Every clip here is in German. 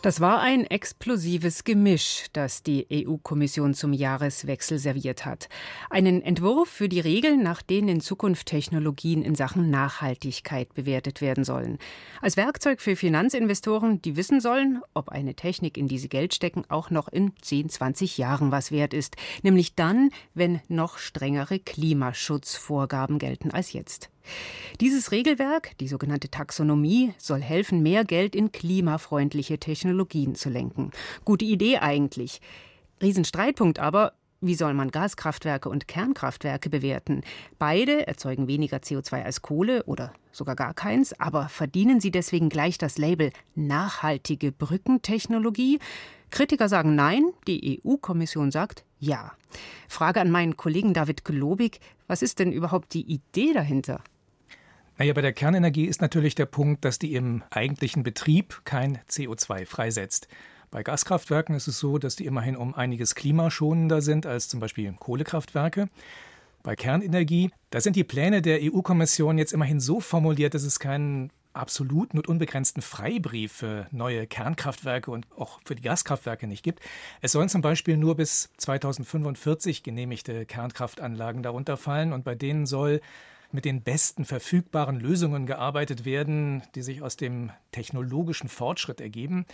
Das war ein explosives Gemisch, das die EU-Kommission zum Jahreswechsel serviert hat. Einen Entwurf für die Regeln, nach denen in Zukunft Technologien in Sachen Nachhaltigkeit bewertet werden sollen. Als Werkzeug für Finanzinvestoren, die wissen sollen, ob eine Technik, in die sie Geld stecken, auch noch in 10, 20 Jahren was wert ist. Nämlich dann, wenn noch strengere Klimaschutzvorgaben gelten als jetzt. Dieses Regelwerk, die sogenannte Taxonomie, soll helfen, mehr Geld in klimafreundliche Technologien zu lenken. Gute Idee eigentlich. Riesenstreitpunkt aber, wie soll man Gaskraftwerke und Kernkraftwerke bewerten? Beide erzeugen weniger CO2 als Kohle oder sogar gar keins, aber verdienen sie deswegen gleich das Label nachhaltige Brückentechnologie? Kritiker sagen nein, die EU-Kommission sagt ja. Frage an meinen Kollegen David Globig, was ist denn überhaupt die Idee dahinter? Naja, bei der Kernenergie ist natürlich der Punkt, dass die im eigentlichen Betrieb kein CO2 freisetzt. Bei Gaskraftwerken ist es so, dass die immerhin um einiges klimaschonender sind als zum Beispiel Kohlekraftwerke. Bei Kernenergie, da sind die Pläne der EU-Kommission jetzt immerhin so formuliert, dass es keinen absoluten und unbegrenzten Freibrief für neue Kernkraftwerke und auch für die Gaskraftwerke nicht gibt. Es sollen zum Beispiel nur bis 2045 genehmigte Kernkraftanlagen darunter fallen und bei denen soll mit den besten verfügbaren Lösungen gearbeitet werden, die sich aus dem technologischen Fortschritt ergeben.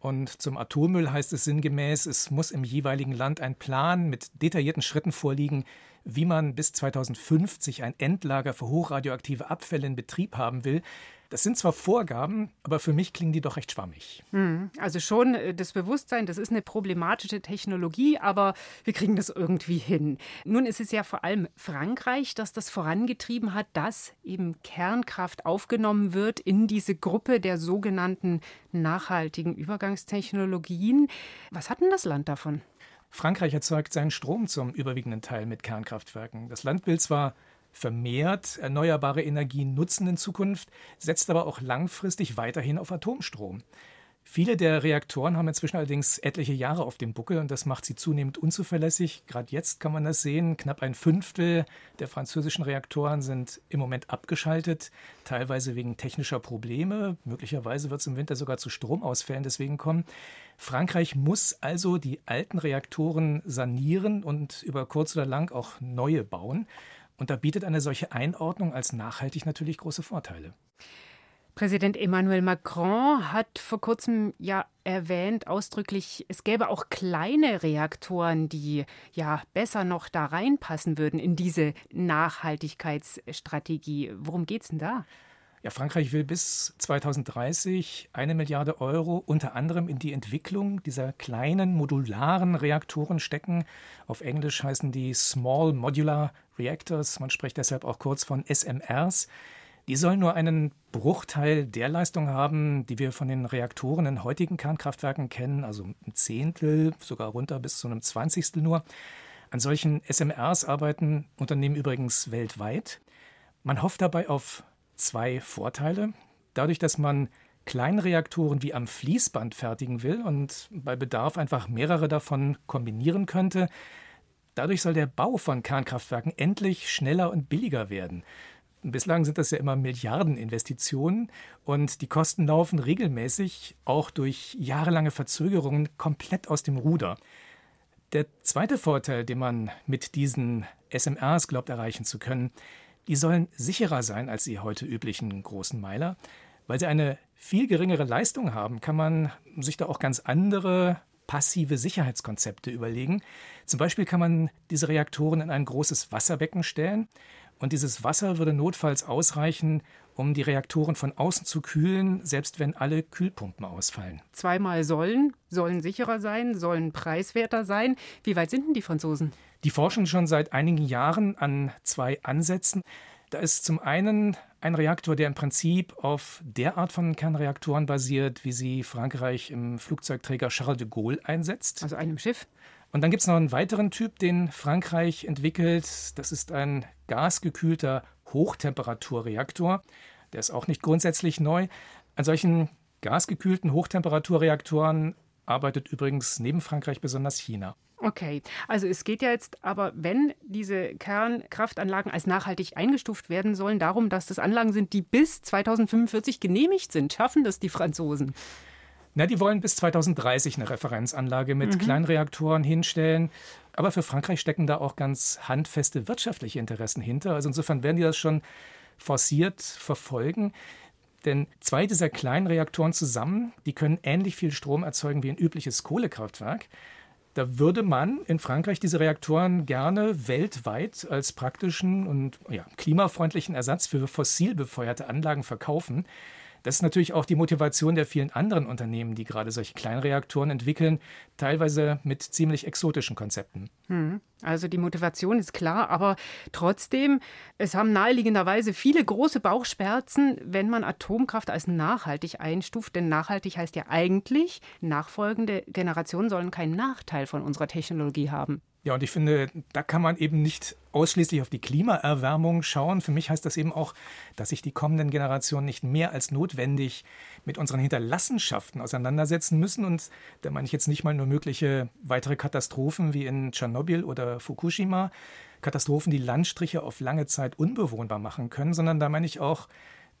Und zum Atommüll heißt es sinngemäß, es muss im jeweiligen Land ein Plan mit detaillierten Schritten vorliegen, wie man bis 2050 ein Endlager für hochradioaktive Abfälle in Betrieb haben will. Das sind zwar Vorgaben, aber für mich klingen die doch recht schwammig. Hm, also schon äh, das Bewusstsein, das ist eine problematische Technologie, aber wir kriegen das irgendwie hin. Nun ist es ja vor allem Frankreich, das das vorangetrieben hat, dass eben Kernkraft aufgenommen wird in diese Gruppe der sogenannten nachhaltigen Übergangstechnologien. Was hat denn das Land davon? Frankreich erzeugt seinen Strom zum überwiegenden Teil mit Kernkraftwerken. Das Land will zwar vermehrt erneuerbare Energien nutzen in Zukunft, setzt aber auch langfristig weiterhin auf Atomstrom. Viele der Reaktoren haben inzwischen allerdings etliche Jahre auf dem Buckel und das macht sie zunehmend unzuverlässig. Gerade jetzt kann man das sehen. Knapp ein Fünftel der französischen Reaktoren sind im Moment abgeschaltet, teilweise wegen technischer Probleme. Möglicherweise wird es im Winter sogar zu Stromausfällen deswegen kommen. Frankreich muss also die alten Reaktoren sanieren und über kurz oder lang auch neue bauen. Und da bietet eine solche Einordnung als nachhaltig natürlich große Vorteile. Präsident Emmanuel Macron hat vor kurzem ja erwähnt, ausdrücklich, es gäbe auch kleine Reaktoren, die ja besser noch da reinpassen würden in diese Nachhaltigkeitsstrategie. Worum geht es denn da? Ja, Frankreich will bis 2030 eine Milliarde Euro unter anderem in die Entwicklung dieser kleinen modularen Reaktoren stecken. Auf Englisch heißen die Small Modular Reactors. Man spricht deshalb auch kurz von SMRs. Die sollen nur einen Bruchteil der Leistung haben, die wir von den Reaktoren in heutigen Kernkraftwerken kennen, also ein Zehntel, sogar runter bis zu einem Zwanzigstel nur. An solchen SMRs arbeiten Unternehmen übrigens weltweit. Man hofft dabei auf zwei Vorteile. Dadurch, dass man Kleinreaktoren wie am Fließband fertigen will und bei Bedarf einfach mehrere davon kombinieren könnte, dadurch soll der Bau von Kernkraftwerken endlich schneller und billiger werden. Bislang sind das ja immer Milliardeninvestitionen und die Kosten laufen regelmäßig, auch durch jahrelange Verzögerungen, komplett aus dem Ruder. Der zweite Vorteil, den man mit diesen SMRs glaubt erreichen zu können, die sollen sicherer sein als die heute üblichen großen Meiler. Weil sie eine viel geringere Leistung haben, kann man sich da auch ganz andere passive Sicherheitskonzepte überlegen. Zum Beispiel kann man diese Reaktoren in ein großes Wasserbecken stellen und dieses Wasser würde notfalls ausreichen, um die Reaktoren von außen zu kühlen, selbst wenn alle Kühlpumpen ausfallen. Zweimal sollen, sollen sicherer sein, sollen preiswerter sein. Wie weit sind denn die Franzosen? Die forschen schon seit einigen Jahren an zwei Ansätzen. Da ist zum einen ein Reaktor, der im Prinzip auf der Art von Kernreaktoren basiert, wie sie Frankreich im Flugzeugträger Charles de Gaulle einsetzt. Also einem Schiff. Und dann gibt es noch einen weiteren Typ, den Frankreich entwickelt. Das ist ein gasgekühlter Hochtemperaturreaktor. Der ist auch nicht grundsätzlich neu. An solchen gasgekühlten Hochtemperaturreaktoren arbeitet übrigens neben Frankreich besonders China. Okay, also es geht ja jetzt aber, wenn diese Kernkraftanlagen als nachhaltig eingestuft werden sollen, darum, dass das Anlagen sind, die bis 2045 genehmigt sind. Schaffen das die Franzosen? Na, die wollen bis 2030 eine Referenzanlage mit mhm. Kleinreaktoren hinstellen. Aber für Frankreich stecken da auch ganz handfeste wirtschaftliche Interessen hinter. Also insofern werden die das schon forciert verfolgen. Denn zwei dieser kleinen Reaktoren zusammen, die können ähnlich viel Strom erzeugen wie ein übliches Kohlekraftwerk. Da würde man in Frankreich diese Reaktoren gerne weltweit als praktischen und ja, klimafreundlichen Ersatz für fossil befeuerte Anlagen verkaufen. Das ist natürlich auch die Motivation der vielen anderen Unternehmen, die gerade solche Kleinreaktoren entwickeln, teilweise mit ziemlich exotischen Konzepten. Hm. Also die Motivation ist klar, aber trotzdem, es haben naheliegenderweise viele große Bauchschmerzen, wenn man Atomkraft als nachhaltig einstuft. Denn nachhaltig heißt ja eigentlich, nachfolgende Generationen sollen keinen Nachteil von unserer Technologie haben. Ja, und ich finde, da kann man eben nicht ausschließlich auf die Klimaerwärmung schauen. Für mich heißt das eben auch, dass sich die kommenden Generationen nicht mehr als notwendig mit unseren Hinterlassenschaften auseinandersetzen müssen. Und da meine ich jetzt nicht mal nur mögliche weitere Katastrophen wie in Tschernobyl oder Fukushima, Katastrophen, die Landstriche auf lange Zeit unbewohnbar machen können, sondern da meine ich auch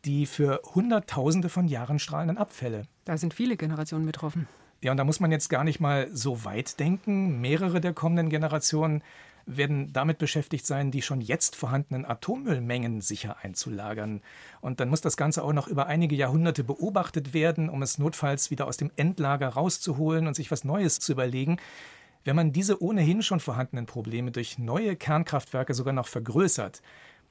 die für Hunderttausende von Jahren strahlenden Abfälle. Da sind viele Generationen betroffen. Ja, und da muss man jetzt gar nicht mal so weit denken. Mehrere der kommenden Generationen werden damit beschäftigt sein, die schon jetzt vorhandenen Atommüllmengen sicher einzulagern. Und dann muss das Ganze auch noch über einige Jahrhunderte beobachtet werden, um es notfalls wieder aus dem Endlager rauszuholen und sich was Neues zu überlegen. Wenn man diese ohnehin schon vorhandenen Probleme durch neue Kernkraftwerke sogar noch vergrößert,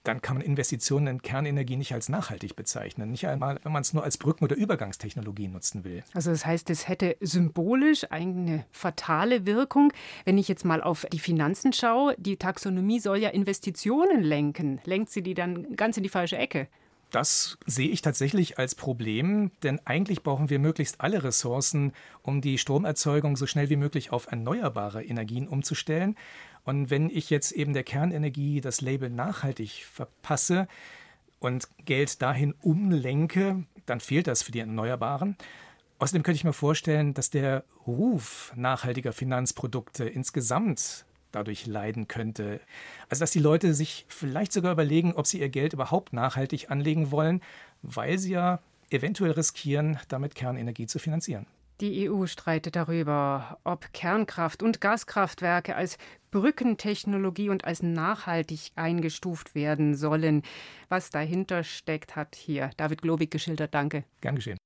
dann kann man Investitionen in Kernenergie nicht als nachhaltig bezeichnen. Nicht einmal, wenn man es nur als Brücken- oder Übergangstechnologie nutzen will. Also das heißt, es hätte symbolisch eine fatale Wirkung. Wenn ich jetzt mal auf die Finanzen schaue, die Taxonomie soll ja Investitionen lenken. Lenkt sie die dann ganz in die falsche Ecke? Das sehe ich tatsächlich als Problem, denn eigentlich brauchen wir möglichst alle Ressourcen, um die Stromerzeugung so schnell wie möglich auf erneuerbare Energien umzustellen. Und wenn ich jetzt eben der Kernenergie das Label nachhaltig verpasse und Geld dahin umlenke, dann fehlt das für die Erneuerbaren. Außerdem könnte ich mir vorstellen, dass der Ruf nachhaltiger Finanzprodukte insgesamt dadurch leiden könnte. Also dass die Leute sich vielleicht sogar überlegen, ob sie ihr Geld überhaupt nachhaltig anlegen wollen, weil sie ja eventuell riskieren, damit Kernenergie zu finanzieren. Die EU streitet darüber, ob Kernkraft und Gaskraftwerke als Brückentechnologie und als nachhaltig eingestuft werden sollen. Was dahinter steckt, hat hier David Globig geschildert. Danke. Gern geschehen.